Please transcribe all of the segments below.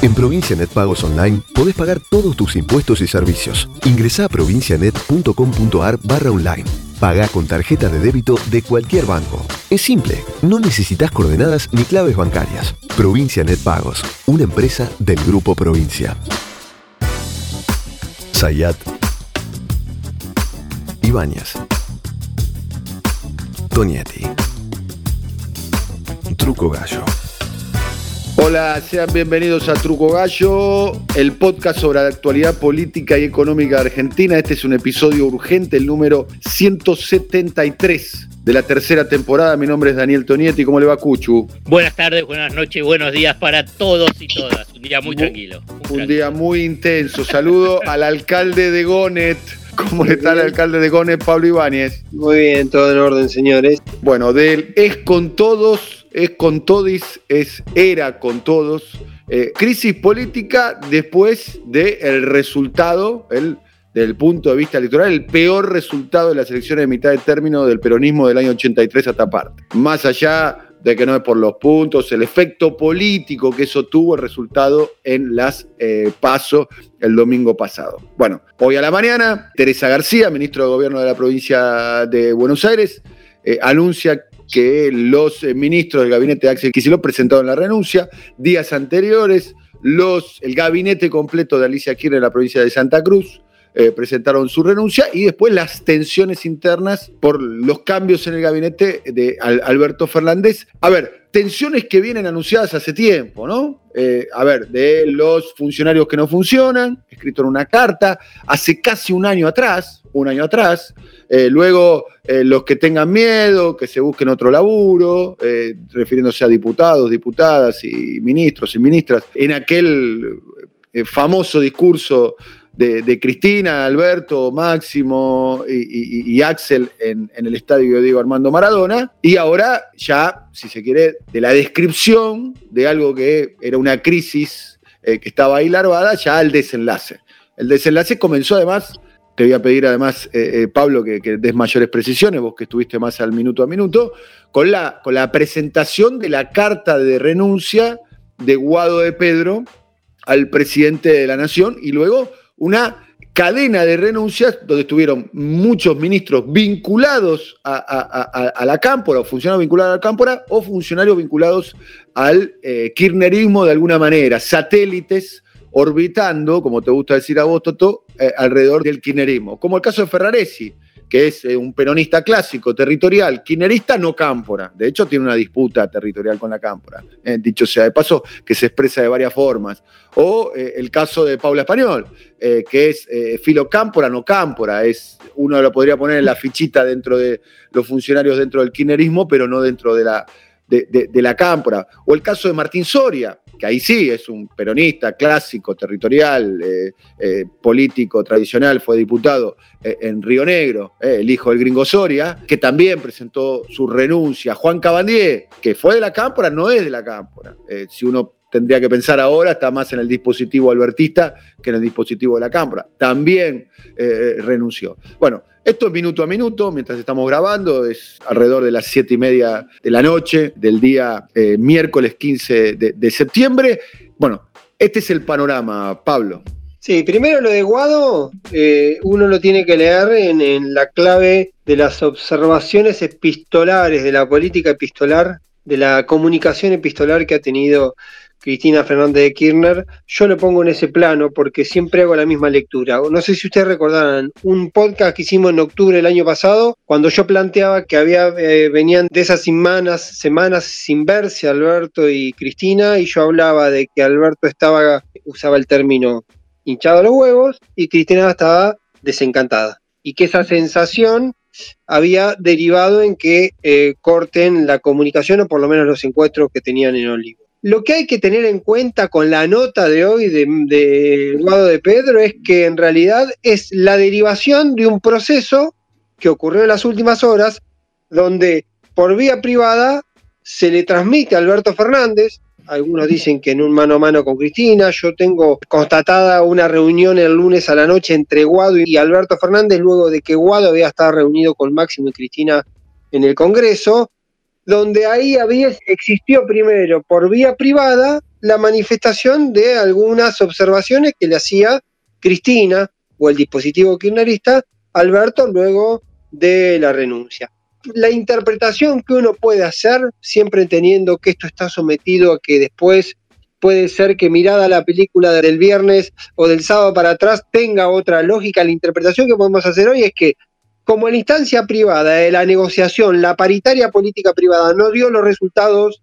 En Provincia Net Pagos Online podés pagar todos tus impuestos y servicios. Ingresá a provincianet.com.ar barra online. Paga con tarjeta de débito de cualquier banco. Es simple, no necesitas coordenadas ni claves bancarias. Provincia Net Pagos, una empresa del Grupo Provincia. Sayat Ibáñez Tonietti Truco Gallo Hola, sean bienvenidos a Truco Gallo, el podcast sobre la actualidad política y económica de Argentina. Este es un episodio urgente, el número 173 de la tercera temporada. Mi nombre es Daniel Tonietti. ¿Cómo le va, Cuchu? Buenas tardes, buenas noches, buenos días para todos y todas. Un día muy tranquilo. Un día muy intenso. Saludo al alcalde de Gonet. ¿Cómo le está el alcalde de Gonet, Pablo Ibáñez? Muy bien, todo en orden, señores. Bueno, del es con todos es con todis, es era con todos. Eh, crisis política después del resultado, el, del punto de vista electoral, el peor resultado de las elecciones de mitad de término del peronismo del año 83 hasta parte. Más allá de que no es por los puntos, el efecto político que eso tuvo, el resultado en las eh, PASO el domingo pasado. Bueno, hoy a la mañana, Teresa García, ministro de Gobierno de la provincia de Buenos Aires, eh, anuncia que los eh, ministros del gabinete de Axel Kicillof presentaron la renuncia. Días anteriores, los, el gabinete completo de Alicia Kirchner en la provincia de Santa Cruz eh, presentaron su renuncia y después las tensiones internas por los cambios en el gabinete de Alberto Fernández. A ver, tensiones que vienen anunciadas hace tiempo, ¿no? Eh, a ver, de los funcionarios que no funcionan, escrito en una carta, hace casi un año atrás, un año atrás, eh, luego los que tengan miedo, que se busquen otro laburo, refiriéndose a diputados, diputadas y ministros y ministras, en aquel famoso discurso de, Cristina, Alberto, Máximo y, Axel en, el estadio Diego Armando Maradona. Y ahora ya, si se quiere, de la descripción de algo que era una crisis eh, que estaba ahí larvada, ya al desenlace. El desenlace comenzó además, te voy a pedir además, eh, eh, Pablo, que, des mayores precisiones, vos que estuviste más al minuto a minuto, con la, con la presentación de la carta de renuncia de Guado de Pedro al presidente de la Nación y luego una cadena de renuncias donde estuvieron muchos ministros vinculados a, la cámpora, o funcionarios vinculados a la cámpora, o funcionarios vinculados al eh, kirchnerismo de alguna manera, satélites orbitando, como te gusta decir a vos, Toto, eh, alrededor del kirchnerismo. Como el caso de Ferraresi, que es eh, un peronista clásico, territorial, kirchnerista, no cámpora. De hecho, tiene una disputa territorial con la cámpora, eh, dicho sea de paso, que se expresa de varias formas. O eh, el caso de Paula Español, que es filo cámpora, no cámpora. Es, uno lo podría poner en la fichita dentro de los funcionarios dentro del kirchnerismo, pero no dentro de la, de, la cámpora. O el caso de Martín Soria, que ahí sí es un peronista clásico, territorial, eh, eh, político, tradicional, fue diputado eh, en Río Negro, el hijo del gringo Soria, que también presentó su renuncia. Juan Cabandier, que fue de la cámpora, no es de la cámpora. si uno tendría que pensar ahora, está más en el dispositivo albertista que en el dispositivo de la Cámara. También renunció. Bueno, esto es minuto a minuto, mientras estamos grabando, es alrededor de las siete y media de la noche del día eh, miércoles 15 de, septiembre. Bueno, este es el panorama, Pablo. Sí, primero lo de Guado, eh, uno lo tiene que leer en la clave de las observaciones epistolares, de la política epistolar, de la comunicación epistolar que ha tenido Cristina Fernández de Kirchner, yo lo pongo en ese plano porque siempre hago la misma lectura. No sé si ustedes recordarán un podcast que hicimos en octubre del año pasado, cuando yo planteaba que había eh, venían de esas semanas, semanas sin verse Alberto y Cristina, y yo hablaba de que Alberto estaba, usaba el término hinchado a los huevos, y Cristina estaba desencantada. Y que esa sensación había derivado en que eh, corten la comunicación o por lo menos los encuentros que tenían en Olivo. Lo que hay que tener en cuenta con la nota de hoy de, de Eduardo de Pedro es que en realidad es la derivación de un proceso que ocurrió en las últimas horas, donde por vía privada se le transmite a Alberto Fernández, algunos dicen que en un mano a mano con Cristina, yo tengo constatada una reunión el lunes a la noche entre Guado y Alberto Fernández, luego de que Guado había estado reunido con Máximo y Cristina en el Congreso, donde ahí había, existió primero por vía privada la manifestación de algunas observaciones que le hacía Cristina o el dispositivo kirchnerista Alberto luego de la renuncia. La interpretación que uno puede hacer, siempre entendiendo que esto está sometido a que después puede ser que mirada la película del viernes o del sábado para atrás tenga otra lógica. La interpretación que podemos hacer hoy es que como en la instancia privada de la negociación, la paritaria política privada no dio los resultados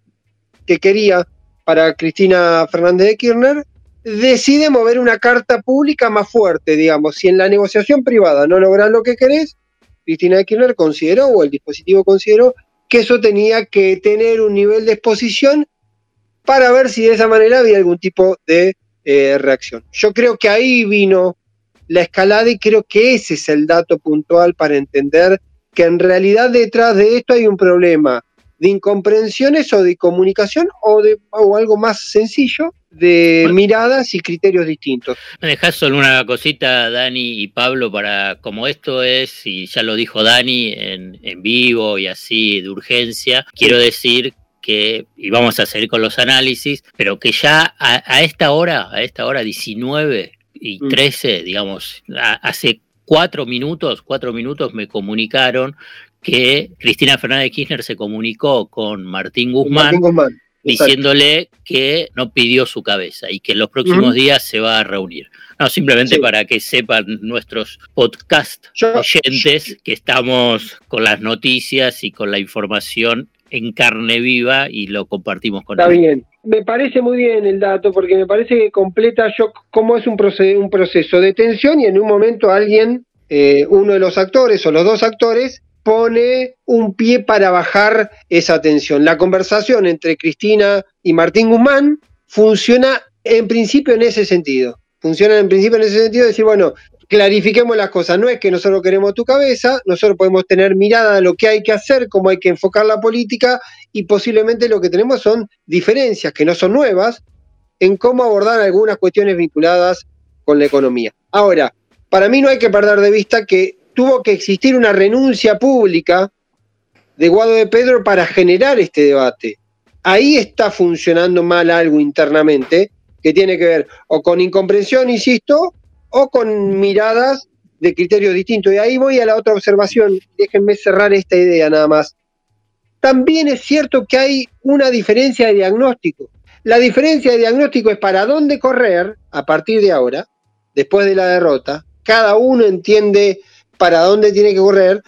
que quería para Cristina Fernández de Kirchner, decide mover una carta pública más fuerte, digamos. Si en la negociación privada no logras lo que querés, Cristina de Kirchner consideró, o el dispositivo consideró, que eso tenía que tener un nivel de exposición para ver si de esa manera había algún tipo de eh, reacción. Yo creo que ahí vino la escalada y creo que ese es el dato puntual para entender que en realidad detrás de esto hay un problema de incomprensiones o de comunicación o de algo más sencillo de miradas y criterios distintos. Me dejas solo una cosita, Dani y Pablo, para como esto es, y ya lo dijo Dani en, en vivo y así de urgencia, quiero decir que, y vamos a seguir con los análisis, pero que ya a, esta hora, a esta hora 19 y 13, mm. digamos, hace cuatro minutos, cuatro minutos me comunicaron que Cristina Fernández Kirchner se comunicó con Martín Guzmán, diciéndole que no pidió su cabeza y que en los próximos días se va a reunir. No, simplemente para que sepan nuestros podcast oyentes que estamos con las noticias y con la información en carne viva y lo compartimos con Está bien. Me parece muy bien el dato porque me parece que completa yo cómo es un, proceso, un proceso de tensión y en un momento alguien, eh, uno de los actores o los dos actores, pone un pie para bajar esa tensión. La conversación entre Cristina y Martín Guzmán funciona en principio en ese sentido. Funciona en principio en ese sentido de decir, bueno, clarifiquemos las cosas. No es que nosotros queremos tu cabeza, nosotros podemos tener mirada de lo que hay que hacer, cómo hay que enfocar la política y posiblemente lo que tenemos son diferencias que no son nuevas en cómo abordar algunas cuestiones vinculadas con la economía. Ahora, para mí no hay que perder de vista que tuvo que existir una renuncia pública de Guado de Pedro para generar este debate. Ahí está funcionando mal algo internamente que tiene que ver o con incomprensión, insisto, o con miradas de criterios distintos. Y ahí voy a la otra observación. Déjenme cerrar esta idea nada más. También es cierto que hay una diferencia de diagnóstico. La diferencia de diagnóstico es para dónde correr a partir de ahora, después de la derrota. Cada uno entiende para dónde tiene que correr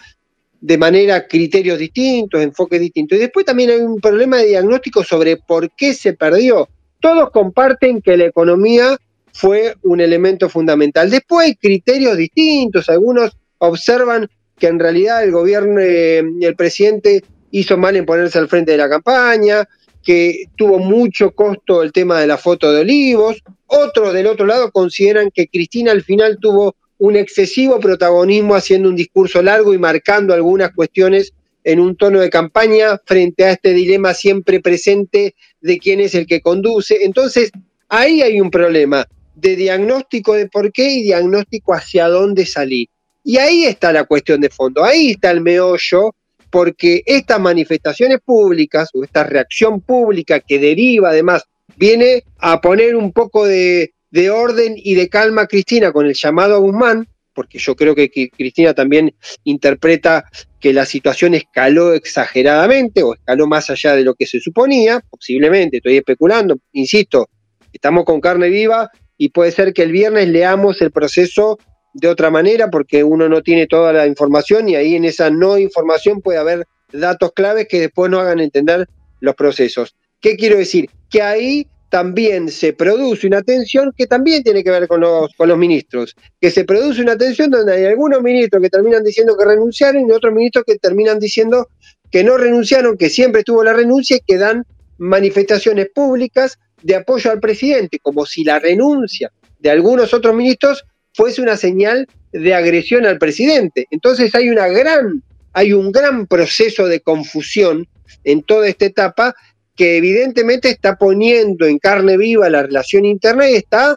de manera criterios distintos, enfoques distintos. Y después también hay un problema de diagnóstico sobre por qué se perdió. Todos comparten que la economía fue un elemento fundamental. Después hay criterios distintos, algunos observan que en realidad el gobierno, eh, el presidente hizo mal en ponerse al frente de la campaña, que tuvo mucho costo el tema de la foto de Olivos. Otros del otro lado consideran que Cristina al final tuvo un excesivo protagonismo haciendo un discurso largo y marcando algunas cuestiones en un tono de campaña frente a este dilema siempre presente de quién es el que conduce. Entonces, ahí hay un problema de diagnóstico de por qué y diagnóstico hacia dónde salir. Y ahí está la cuestión de fondo, ahí está el meollo, porque estas manifestaciones públicas o esta reacción pública que deriva además, viene a poner un poco de, de orden y de calma a Cristina con el llamado a Guzmán, porque yo creo que Cristina también interpreta que la situación escaló exageradamente o escaló más allá de lo que se suponía, posiblemente, estoy especulando, insisto, estamos con carne viva y puede ser que el viernes leamos el proceso de otra manera porque uno no tiene toda la información y ahí en esa no información puede haber datos claves que después no hagan entender los procesos. ¿Qué quiero decir? Que ahí también se produce una tensión que también tiene que ver con los, con los ministros, que se produce una tensión donde hay algunos ministros que terminan diciendo que renunciaron y otros ministros que terminan diciendo que no renunciaron, que siempre estuvo la renuncia y que dan manifestaciones públicas de apoyo al presidente, como si la renuncia de algunos otros ministros fuese una señal de agresión al presidente. Entonces hay una gran, hay un gran proceso de confusión en toda esta etapa que evidentemente está poniendo en carne viva la relación interna y está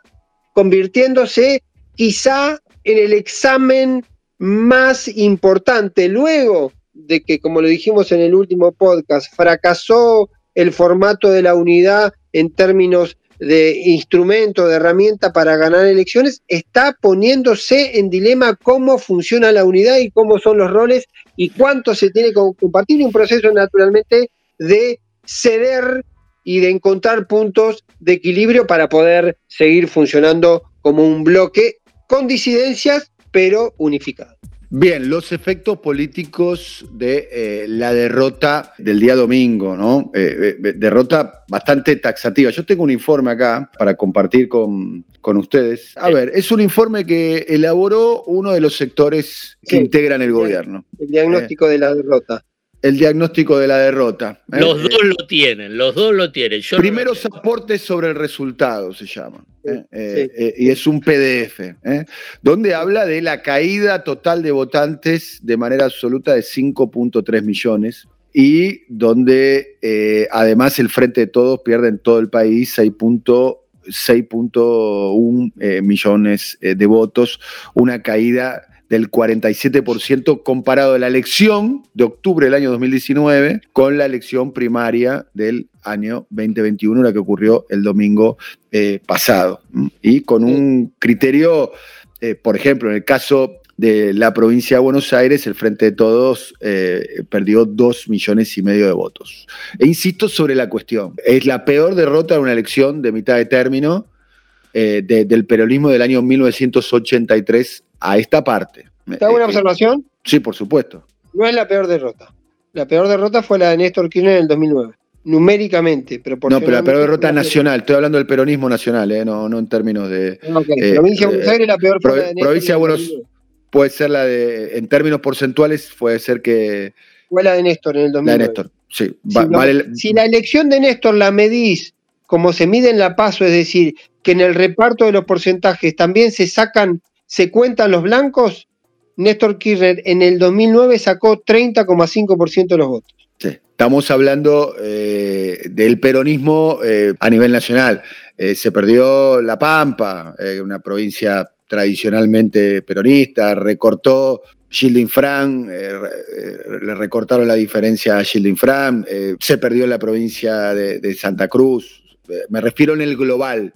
convirtiéndose quizá en el examen más importante luego de que, como lo dijimos en el último podcast, fracasó el formato de la unidad en términos de instrumento, de herramienta para ganar elecciones, está poniéndose en dilema cómo funciona la unidad y cómo son los roles y cuánto se tiene que compartir. Un proceso naturalmente de ceder y de encontrar puntos de equilibrio para poder seguir funcionando como un bloque con disidencias, pero unificado. Bien, los efectos políticos de eh, la derrota del día domingo, ¿no? Eh, eh, derrota bastante taxativa. Yo tengo un informe acá para compartir con, ustedes. A ver, es un informe que elaboró uno de los sectores que integran el gobierno. El diagnóstico de la derrota el diagnóstico de la derrota. ¿eh? Los dos lo tienen, los dos lo tienen. primeros aportes sobre el resultado se llama. ¿eh? Eh, y es un PDF, donde habla de la caída total de votantes de manera absoluta de 5.3 millones y donde además el Frente de Todos pierde en todo el país 6.1 millones de votos, una caída del 47% comparado a la elección de octubre del año 2019 con la elección primaria del año 2021, la que ocurrió el domingo eh, pasado. Y con un criterio, eh, por ejemplo, en el caso de la provincia de Buenos Aires, el Frente de Todos eh, perdió dos millones y medio de votos. E insisto sobre la cuestión, es la peor derrota de una elección de mitad de término del peronismo del año 1983 a esta parte. ¿Está buena observación? Sí, por supuesto. No es la peor derrota. La peor derrota fue la de Néstor Kirchner en el 2009. Numéricamente, pero No, pero la peor derrota nacional. Estoy hablando del peronismo nacional, ¿eh? no, no en términos de. Eh, provincia de Buenos Aires la peor fue la de Néstor Provincia de Buenos puede ser la de. En términos porcentuales, puede ser que. Fue la de Néstor en el 2009. La de Néstor, sí. si, si la elección de Néstor la medís como se mide en la paso, es decir, que en el reparto de los porcentajes también se sacan se cuentan los blancos, Néstor Kirchner en el 2009 sacó 30,5% de los votos. Sí, estamos hablando eh, del peronismo eh, a nivel nacional. Eh, se perdió La Pampa, una provincia tradicionalmente peronista, recortó Gilding Fran, le recortaron la diferencia a Gilding Fran, se perdió la provincia de, Santa Cruz. me refiero en el global.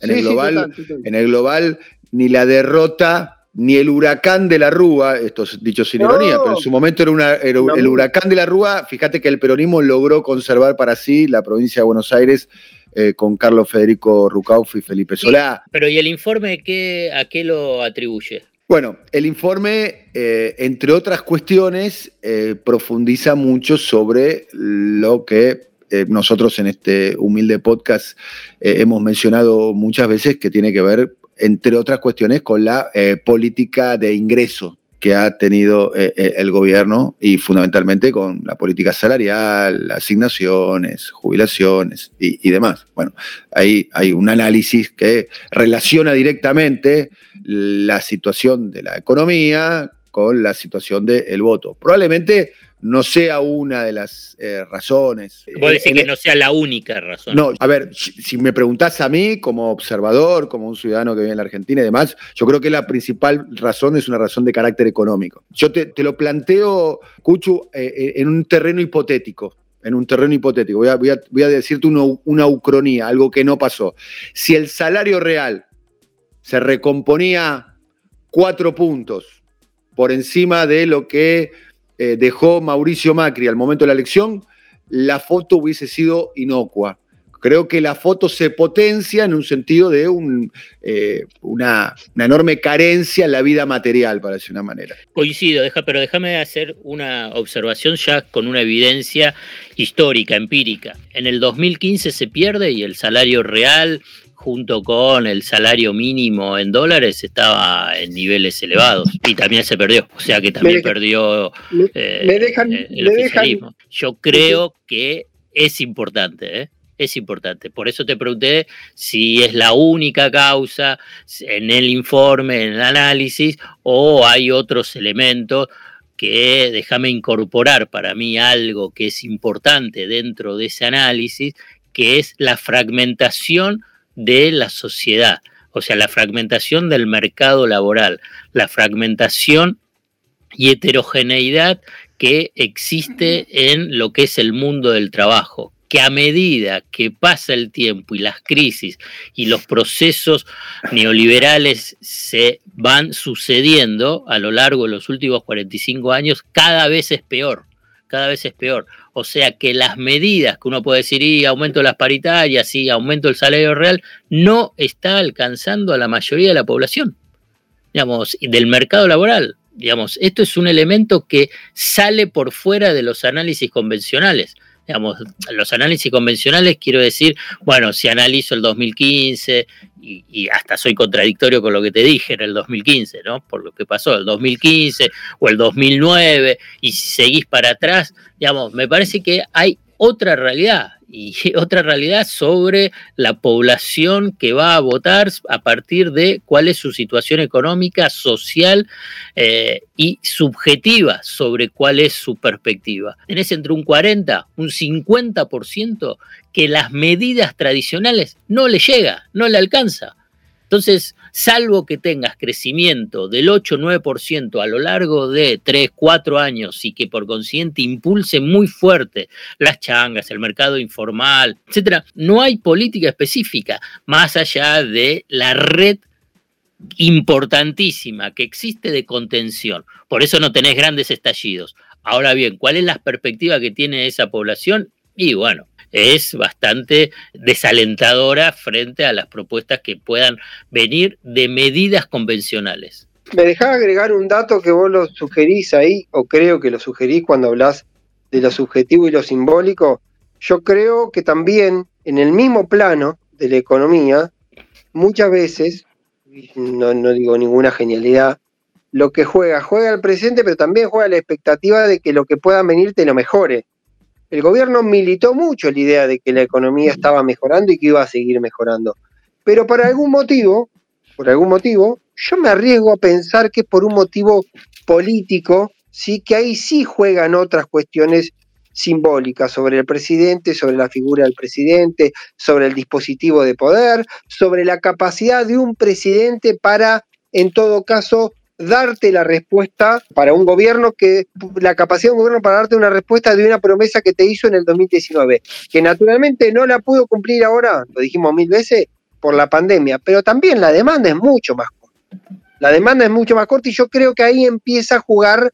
En el global, en el global ni la derrota ni el huracán de la Rúa, esto es dicho sin ironía, pero en su momento era, una, el huracán de la Rúa, fíjate que el peronismo logró conservar para sí la provincia de Buenos Aires eh, con Carlos Federico Rucauf y Felipe Solá. pero ¿y el informe qué, a qué lo atribuye? Bueno, el informe, eh, entre otras cuestiones, eh, profundiza mucho sobre lo que nosotros en este humilde podcast hemos mencionado muchas veces, que tiene que ver entre otras cuestiones, con la eh, política de ingreso que ha tenido eh, eh, el gobierno y fundamentalmente con la política salarial, asignaciones, jubilaciones y, demás. Bueno, ahí hay un análisis que relaciona directamente la situación de la economía con la situación del voto. Probablemente no sea una de las eh, razones. Vos decís que no sea la única razón. No, a ver, si me preguntás a mí como observador, como un ciudadano que vive en la Argentina y demás, yo creo que la principal razón es una razón de carácter económico. Yo te, lo planteo, Cuchu, eh, eh, en un terreno hipotético. En un terreno hipotético. Voy a, voy a, decirte una, una ucronía, algo que no pasó. Si el salario real se recomponía cuatro puntos por encima de lo que eh, dejó Mauricio Macri al momento de la elección, la foto hubiese sido inocua. Creo que la foto se potencia en un sentido de eh, una, enorme carencia en la vida material, para decir una manera. Coincido, deja, pero déjame hacer una observación ya con una evidencia histórica, empírica. En el 2015 se pierde y el salario real junto con el salario mínimo en dólares estaba en niveles elevados y también se perdió, o sea que también perdió eh, el Yo creo que es importante, ¿eh? es importante. Por eso te pregunté si es la única causa en el informe, en el análisis, o hay otros elementos que déjame incorporar para mí algo que es importante dentro de ese análisis, que es la fragmentación de la sociedad, o sea, la fragmentación del mercado laboral, la fragmentación y heterogeneidad que existe en lo que es el mundo del trabajo. que a medida que pasa el tiempo y las crisis y los procesos neoliberales se van sucediendo a lo largo de los últimos 45 años, cada vez es peor, cada vez es peor. O sea que las medidas que uno puede decir, y aumento las paritarias, y aumento el salario real, no está alcanzando a la mayoría de la población, digamos, del mercado laboral. Digamos, esto es un elemento que sale por fuera de los análisis convencionales digamos, los análisis convencionales, quiero decir, bueno, si analizo el 2015 y, hasta soy contradictorio con lo que te dije en el 2015, ¿no? Por lo que pasó el 2015 o el 2009 y si seguís para atrás, digamos, me parece que hay otra realidad y otra realidad sobre la población que va a votar a partir de cuál es su situación económica, social eh, y subjetiva sobre cuál es su perspectiva. Tenés entre un 40, un 50% que las medidas tradicionales no le llega, no le alcanza. Entonces, salvo que tengas crecimiento del 8-9% a lo largo de 3, 4 años y que por consiguiente impulse muy fuerte las changas, el mercado informal, etcétera, no hay política específica más allá de la red importantísima que existe de contención. Por eso no tenés grandes estallidos. Ahora bien, ¿cuál es la perspectiva que tiene esa población? Y bueno, es bastante desalentadora frente a las propuestas que puedan venir de medidas convencionales. Me dejaba agregar un dato que vos lo sugerís ahí, o creo que lo sugerís cuando hablas de lo subjetivo y lo simbólico. Yo creo que también en el mismo plano de la economía, muchas veces, no, no digo ninguna genialidad, lo que juega, juega el presente, pero también juega la expectativa de que lo que pueda venir te lo mejore el gobierno militó mucho la idea de que la economía estaba mejorando y que iba a seguir mejorando. Pero por algún motivo, por algún motivo, yo me arriesgo a pensar que por un motivo político, sí que ahí sí juegan otras cuestiones simbólicas sobre el presidente, sobre la figura del presidente, sobre el dispositivo de poder, sobre la capacidad de un presidente para, en todo caso, darte la respuesta para un gobierno que, la capacidad de un gobierno para darte una respuesta de una promesa que te hizo en el 2019, que naturalmente no la pudo cumplir ahora, lo dijimos mil veces, por la pandemia, pero también la demanda es mucho más corta. La demanda es mucho más corta y yo creo que ahí empieza a jugar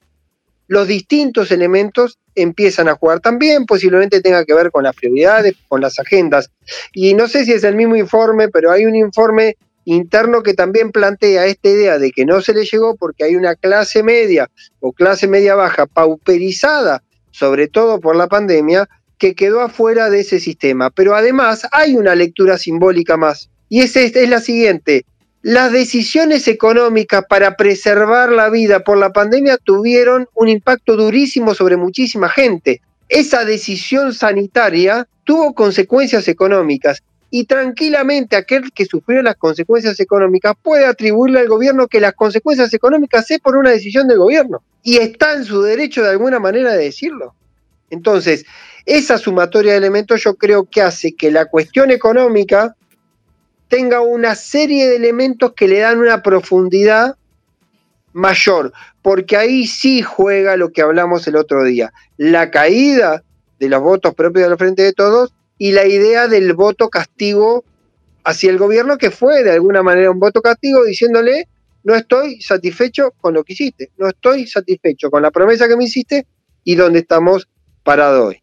los distintos elementos empiezan a jugar también, posiblemente tenga que ver con las prioridades, con las agendas. Y no sé si es el mismo informe, pero hay un informe interno que también plantea esta idea de que no se le llegó porque hay una clase media o clase media baja pauperizada, sobre todo por la pandemia, que quedó afuera de ese sistema. Pero además hay una lectura simbólica más, y es, es la siguiente. Las decisiones económicas para preservar la vida por la pandemia tuvieron un impacto durísimo sobre muchísima gente. Esa decisión sanitaria tuvo consecuencias económicas y tranquilamente aquel que sufrió las consecuencias económicas puede atribuirle al gobierno que las consecuencias económicas es por una decisión del gobierno. Y está en su derecho de alguna manera de decirlo. Entonces, esa sumatoria de elementos yo creo que hace que la cuestión económica tenga una serie de elementos que le dan una profundidad mayor, porque ahí sí juega lo que hablamos el otro día, la caída de los votos propios del Frente de Todos y la idea del voto castigo hacia el gobierno, que fue de alguna manera un voto castigo diciéndole, no estoy satisfecho con lo que hiciste, no estoy satisfecho con la promesa que me hiciste y dónde estamos parados hoy.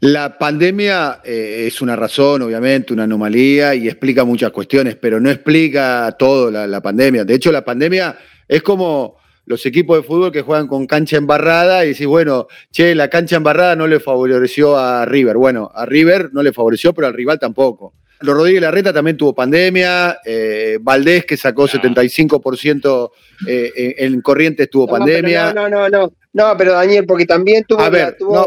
La pandemia eh, es una razón, obviamente, una anomalía y explica muchas cuestiones, pero no explica todo la pandemia. De hecho, la pandemia es como los equipos de fútbol que juegan con cancha embarrada y decís, bueno, che, la cancha embarrada no le favoreció a River. Bueno, a River no le favoreció, pero al rival tampoco. Los Rodríguez Larreta también tuvo pandemia, eh, Valdés que sacó 75% eh, en, Corrientes tuvo pandemia. no, no, no, no, pero Daniel, porque también tuvo, a ver, no,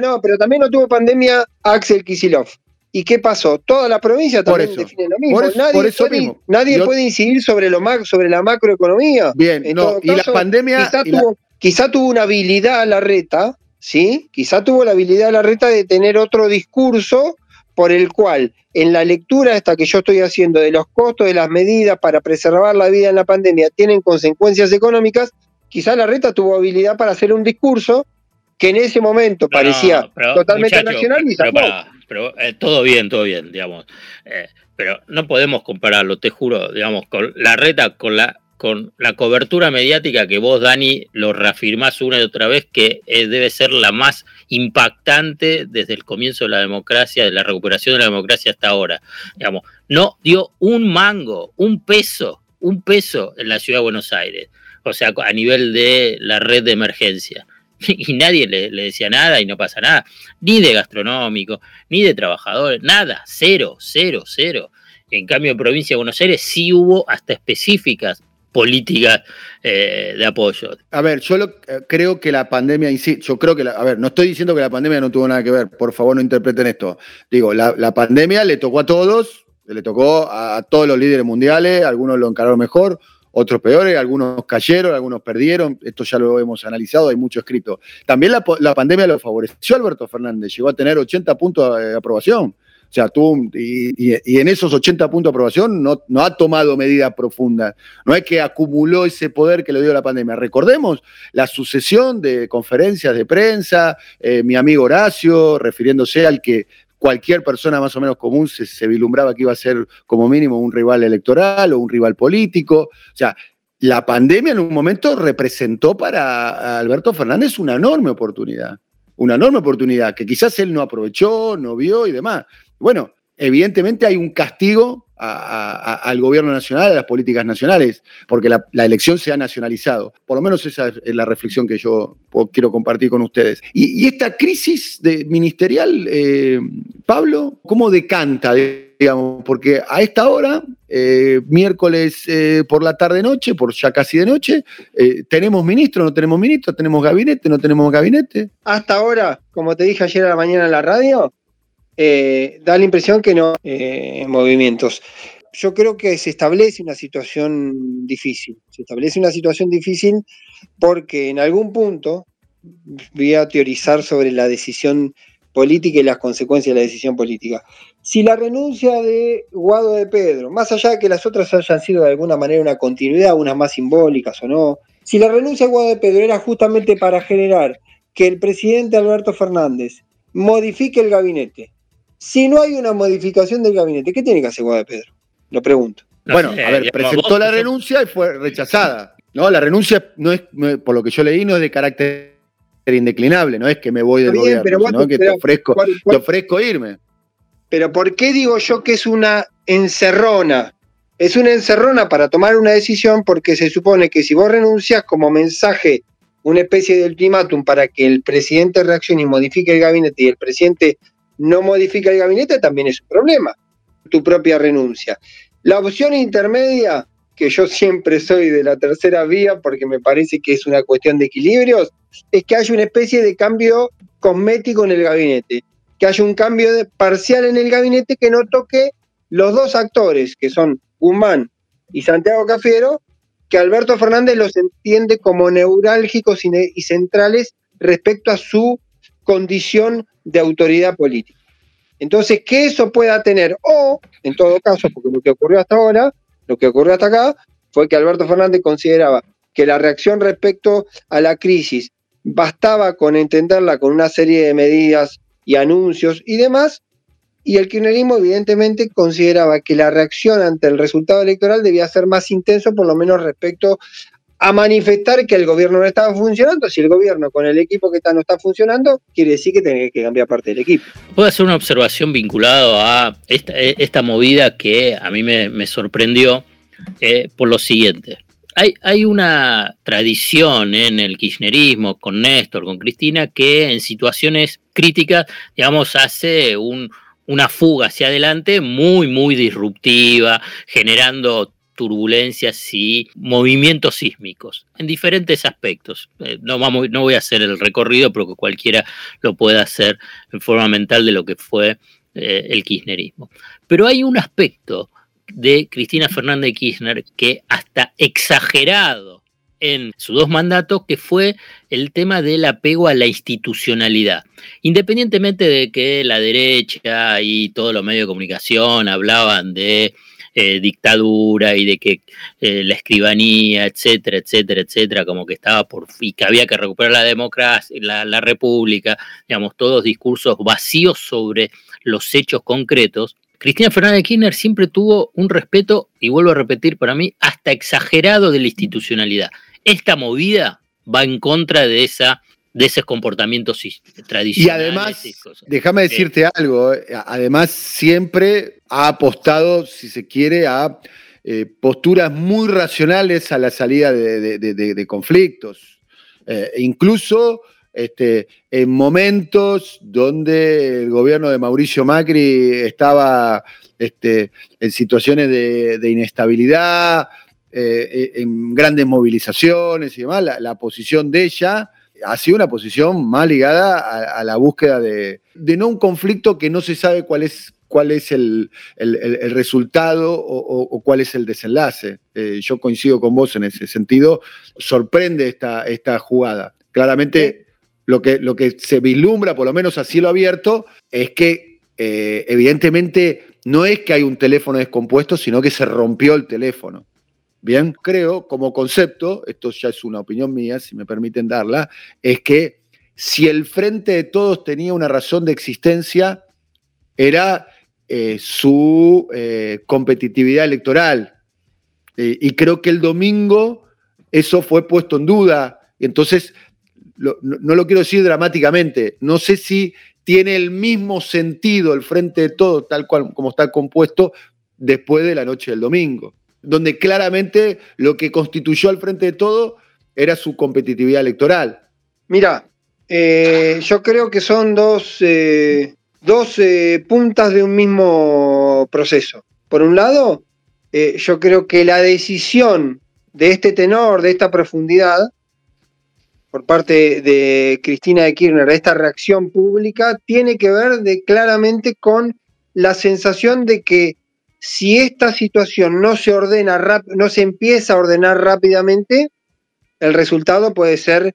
no, pero también no tuvo pandemia Axel Kisilov. ¿Y qué pasó? Toda la provincia también define lo mismo. nadie puede, Nadie puede incidir sobre, lo, sobre la macroeconomía. Bien, no, y la pandemia. Quizá, tuvo, una habilidad la reta, ¿sí? Quizá tuvo la habilidad la reta de tener otro discurso por el cual, en la lectura esta que yo estoy haciendo de los costos de las medidas para preservar la vida en la pandemia tienen consecuencias económicas, quizá la reta tuvo habilidad para hacer un discurso que en ese momento parecía totalmente nacional y pero eh, todo bien, todo bien, digamos. Eh, pero no podemos compararlo, te juro, digamos, con la reta, con la, con la cobertura mediática que vos, Dani, lo reafirmás una y otra vez, que eh, debe ser la más impactante desde el comienzo de la democracia, de la recuperación de la democracia hasta ahora. Digamos, no dio un mango, un peso, un peso en la ciudad de Buenos Aires, o sea, a nivel de la red de emergencia. y nadie le, decía nada y no pasa nada, ni de gastronómico, ni de trabajadores, nada, cero, cero, cero. En cambio, en provincia de Buenos Aires sí hubo hasta específicas políticas eh, de apoyo. A ver, yo eh, creo que la pandemia, yo creo que, la, a ver, no estoy diciendo que la pandemia no tuvo nada que ver, por favor no interpreten esto. Digo, la, pandemia le tocó a todos, le tocó a, a todos los líderes mundiales, algunos lo encararon mejor, otros peores, algunos cayeron, algunos perdieron, esto ya lo hemos analizado, hay mucho escrito. También la, pandemia lo favoreció Alberto Fernández, llegó a tener 80 puntos de aprobación. O sea, tú, y, en esos 80 puntos de aprobación no, no ha tomado medidas profundas. No es que acumuló ese poder que le dio la pandemia. Recordemos la sucesión de conferencias de prensa, eh, mi amigo Horacio, refiriéndose al que cualquier persona más o menos común se, vislumbraba que iba a ser como mínimo un rival electoral o un rival político. O sea, la pandemia en un momento representó para Alberto Fernández una enorme oportunidad, una enorme oportunidad que quizás él no aprovechó, no vio y demás. Bueno, evidentemente hay un castigo al gobierno nacional, a las políticas nacionales, porque la, elección se ha nacionalizado. Por lo menos esa es la reflexión que yo quiero compartir con ustedes. Y, esta crisis ministerial, eh, Pablo, ¿cómo decanta? Digamos, porque a esta hora, eh, miércoles eh, por la tarde-noche, por ya casi de noche, ¿tenemos ministro, no tenemos ministro? ¿Tenemos gabinete, no tenemos gabinete? Hasta ahora, como te dije ayer a la mañana en la radio, eh, da la impresión que no eh, movimientos. Yo creo que se establece una situación difícil. Se establece una situación difícil porque en algún punto voy a teorizar sobre la decisión política y las consecuencias de la decisión política. Si la renuncia de Guado de Pedro, más allá de que las otras hayan sido de alguna manera una continuidad, unas más simbólicas o no, si la renuncia de Guado de Pedro era justamente para generar que el presidente Alberto Fernández modifique el gabinete si no hay una modificación del gabinete, ¿qué tiene que hacer Guada Pedro? Lo pregunto. bueno, a ver, presentó la renuncia y fue rechazada. No, la renuncia no es, por lo que yo leí, no es de carácter indeclinable, no es que me voy del gobierno, sino que te ofrezco, te ofrezco irme. Pero ¿por qué digo yo que es una encerrona? Es una encerrona para tomar una decisión porque se supone que si vos renuncias como mensaje, una especie de ultimátum para que el presidente reaccione y modifique el gabinete y el presidente no modifica el gabinete, también es un problema, tu propia renuncia. La opción intermedia, que yo siempre soy de la tercera vía porque me parece que es una cuestión de equilibrios, es que haya una especie de cambio cosmético en el gabinete, que haya un cambio parcial en el gabinete que no toque los dos actores, que son Guzmán y Santiago Cafiero, que Alberto Fernández los entiende como neurálgicos y centrales respecto a su condición de autoridad política. Entonces, que eso pueda tener, o, en todo caso, porque lo que ocurrió hasta ahora, lo que ocurrió hasta acá, fue que Alberto Fernández consideraba que la reacción respecto a la crisis bastaba con entenderla con una serie de medidas y anuncios y demás, y el kirchnerismo evidentemente consideraba que la reacción ante el resultado electoral debía ser más intenso, por lo menos respecto a manifestar que el gobierno no estaba funcionando. Si el gobierno con el equipo que está no está funcionando, quiere decir que tiene que cambiar parte del equipo. Puedo hacer una observación vinculado a esta, movida que a mí me, sorprendió eh, por lo siguiente. Hay, una tradición en el kirchnerismo, con Néstor, con Cristina, que en situaciones críticas, digamos, hace una fuga hacia adelante muy, muy disruptiva, generando turbulencias y movimientos sísmicos en diferentes aspectos. Eh, no, vamos, no voy a hacer el recorrido, pero que cualquiera lo pueda hacer en forma mental de lo que fue eh, el kirchnerismo. Pero hay un aspecto de Cristina Fernández Kirchner que hasta exagerado en sus dos mandatos, que fue el tema del apego a la institucionalidad. Independientemente de que la derecha y todos los medios de comunicación hablaban de eh, dictadura y de que eh, la escribanía, etcétera, etcétera, etcétera, como que estaba por y que había que recuperar la democracia, la, la república, digamos, todos discursos vacíos sobre los hechos concretos, Cristina Fernández de Kirchner siempre tuvo un respeto, y vuelvo a repetir para mí, hasta exagerado de la institucionalidad. Esta movida va en contra de esa de esos comportamientos tradicionales. Y además, déjame decirte algo, eh, además siempre ha apostado, si se quiere, a eh, posturas muy racionales a la salida de, conflictos. Eh, incluso este, en momentos donde el gobierno de Mauricio Macri estaba este, en situaciones de, inestabilidad, en grandes movilizaciones y demás, la posición de ella ha sido una posición más ligada a, la búsqueda de, no un conflicto que no se sabe cuál es, cuál es el, resultado o, cuál es el desenlace. Eh, yo coincido con vos en ese sentido. Sorprende esta, esta jugada. Claramente lo que, lo que se vislumbra, por lo menos a cielo abierto, es que eh, evidentemente no es que hay un teléfono descompuesto, sino que se rompió el teléfono. Bien, creo como concepto, esto ya es una opinión mía, si me permiten darla, es que si el Frente de Todos tenía una razón de existencia, era eh, su eh, competitividad electoral. Eh, y creo que el domingo eso fue puesto en duda. Entonces, no, no, lo quiero decir dramáticamente, no sé si tiene el mismo sentido el Frente de Todos, tal cual como está compuesto, después de la noche del domingo donde claramente lo que constituyó al frente de todo era su competitividad electoral. Mira, yo creo que son dos, dos eh, puntas de un mismo proceso. Por un lado, yo creo que la decisión de este tenor, de esta profundidad, por parte de Cristina de Kirchner, esta reacción pública, tiene que ver claramente con la sensación de que si esta situación no se ordena, no se empieza a ordenar rápidamente, el resultado puede ser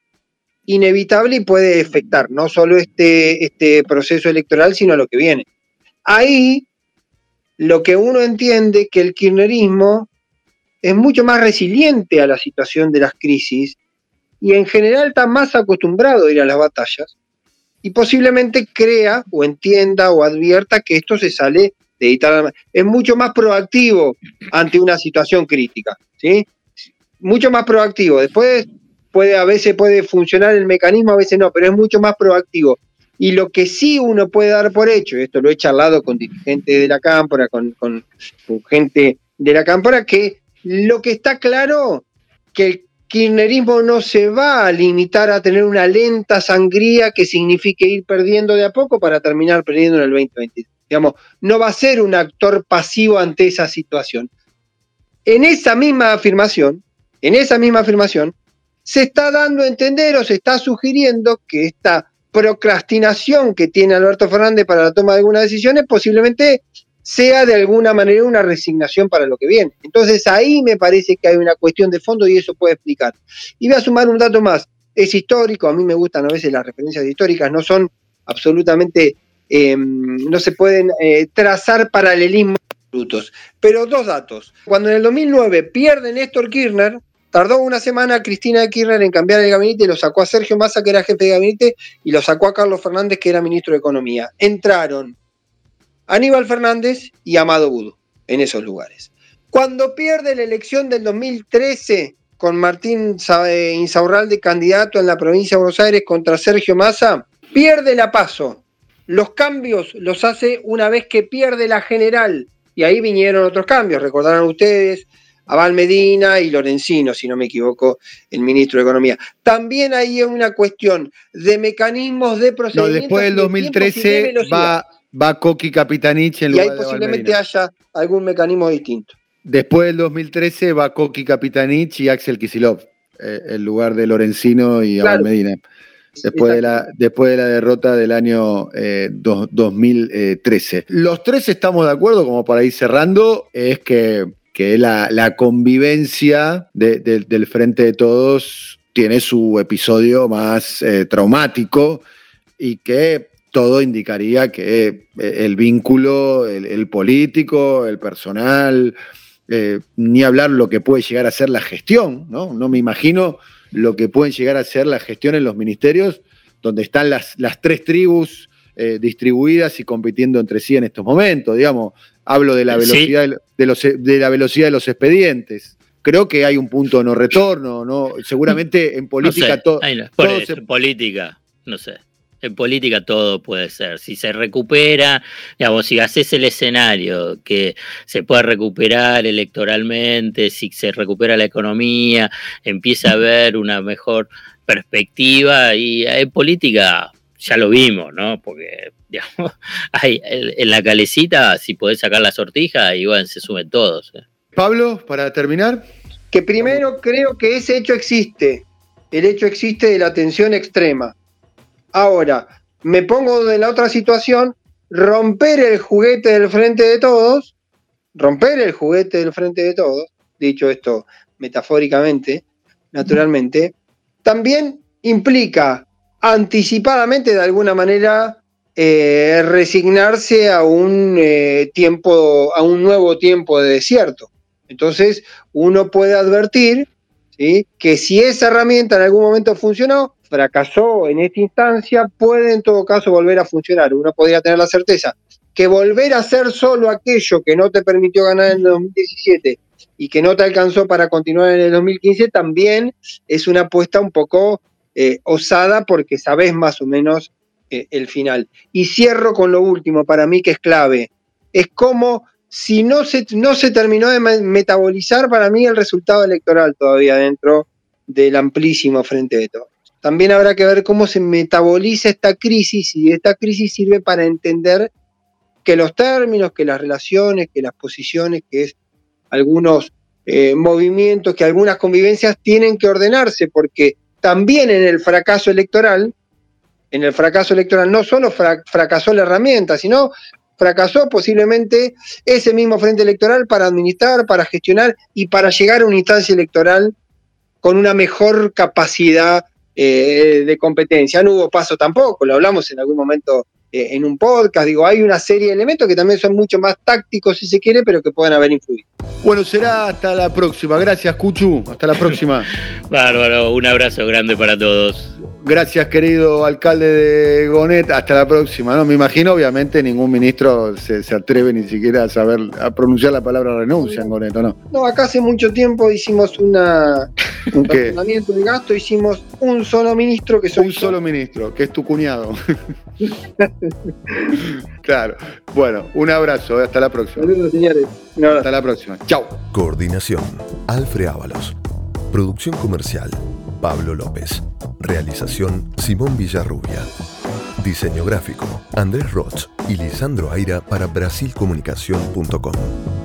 inevitable y puede afectar no solo este, este proceso electoral, sino lo que viene. Ahí lo que uno entiende que el kirchnerismo es mucho más resiliente a la situación de las crisis y en general está más acostumbrado a ir a las batallas y posiblemente crea o entienda o advierta que esto se sale es mucho más proactivo ante una situación crítica, ¿sí? Mucho más proactivo. Después puede, a veces puede funcionar el mecanismo, a veces no, pero es mucho más proactivo. Y lo que sí uno puede dar por hecho, esto lo he charlado con dirigentes de la cámpora, con, con, gente de la cámpora, que lo que está claro, que el kirchnerismo no se va a limitar a tener una lenta sangría que signifique ir perdiendo de a poco para terminar perdiendo en el 2023. Digamos, no va a ser un actor pasivo ante esa situación. En esa misma afirmación, en esa misma afirmación, se está dando a entender o se está sugiriendo que esta procrastinación que tiene Alberto Fernández para la toma de algunas decisiones posiblemente sea de alguna manera una resignación para lo que viene. Entonces ahí me parece que hay una cuestión de fondo y eso puede explicar. Y voy a sumar un dato más. Es histórico, a mí me gustan a veces las referencias históricas, no son absolutamente Em, no se pueden eh, trazar paralelismos absolutos. Pero dos datos. Cuando en el 2009 pierde Néstor Kirchner, tardó una semana Cristina Kirchner en cambiar el gabinete lo sacó a Sergio Massa, que era jefe de gabinete, y lo sacó a Carlos Fernández, que era ministro de Economía. Entraron Aníbal Fernández y Amado Budo en esos lugares. Cuando pierde la elección del 2013 con Martín Insaurralde candidato en la provincia de Buenos Aires contra Sergio Massa, pierde la paso los cambios los hace una vez que pierde la general. Y ahí vinieron otros cambios, recordarán ustedes, Abal Medina y Lorenzino, si no me equivoco, el ministro de Economía. También hay una cuestión de mecanismos de procedimiento. No, después del 2013 va, va Coqui Capitanich en lugar Y ahí posiblemente haya algún mecanismo distinto. Después del 2013 va Coqui Capitanich y Axel Kisilov, eh, en lugar de Lorenzino y Abal Medina después de, la, después de la derrota del año 2013. Eh, Los tres estamos de acuerdo, como para ir cerrando, es que, la, convivencia del Frente de Todos tiene su episodio más eh, traumático y que todo indicaría que eh, el vínculo, el, político, el personal, ni hablar lo que puede llegar a ser la gestión, ¿no? No me imagino lo que pueden llegar a ser la gestión en los ministerios, donde están las, las tres tribus eh, distribuidas y compitiendo entre sí en estos momentos, digamos. Hablo de la velocidad de, los, de la velocidad de los expedientes creo que hay un punto de no retorno, ¿no? Seguramente en política todo. En política, no sé. En política todo puede ser. Si se recupera, digamos, si haces el escenario que se puede recuperar electoralmente, si se recupera la economía, empieza a haber una mejor perspectiva y en política ya lo vimos, ¿no? Porque, digamos, hay, en la calecita, si podés sacar la sortija, igual se sumen todos. ¿eh? Pablo, para terminar. Que primero creo que ese hecho existe. El hecho existe de la tensión extrema. Ahora, me pongo de la otra situación, romper el juguete del frente de todos, romper el juguete del frente de todos, dicho esto metafóricamente, naturalmente, también implica anticipadamente de alguna manera eh, resignarse a un eh, tiempo, a un nuevo tiempo de desierto. Entonces, uno puede advertir que si esa herramienta en algún momento funcionó, fracasó en esta instancia, puede en todo caso volver a funcionar. Uno podría tener la certeza que volver a hacer solo aquello que no te permitió ganar en el 2017 y que no te alcanzó para continuar en el 2015 también es una apuesta un poco eh, osada porque sabes más o menos eh, el final. Y cierro con lo último, para mí que es clave, es cómo si no se, no se terminó de metabolizar para mí el resultado electoral todavía dentro del amplísimo frente de todos. También habrá que ver cómo se metaboliza esta crisis y esta crisis sirve para entender que los términos, que las relaciones, que las posiciones, que es algunos eh, movimientos, que algunas convivencias tienen que ordenarse, porque también en el fracaso electoral, en el fracaso electoral no solo fracasó la herramienta, sino fracasó posiblemente ese mismo frente electoral para administrar, para gestionar y para llegar a una instancia electoral con una mejor capacidad eh, de competencia. No hubo paso tampoco, lo hablamos en algún momento eh, en un podcast. Digo, hay una serie de elementos que también son mucho más tácticos, si se quiere, pero que pueden haber influido. Bueno, será hasta la próxima. Gracias, Cuchu. Hasta la próxima. Bárbaro, un abrazo grande para todos. Gracias, querido alcalde de Gonet. Hasta la próxima. No, me imagino, obviamente, ningún ministro se, atreve ni siquiera a saber a pronunciar la palabra renuncia en Gonet, ¿no? No, acá hace mucho tiempo hicimos una, un razonamiento de gasto, hicimos un solo ministro que Un solo ministro, que es tu cuñado. claro. Bueno, un abrazo. Hasta la próxima. Saludos, señores. Hasta la próxima. Chao. Coordinación. Alfred Ábalos. Producción comercial. Pablo López. Realización Simón Villarrubia. Diseño gráfico Andrés Roch y Lisandro Aira para brasilcomunicación.com.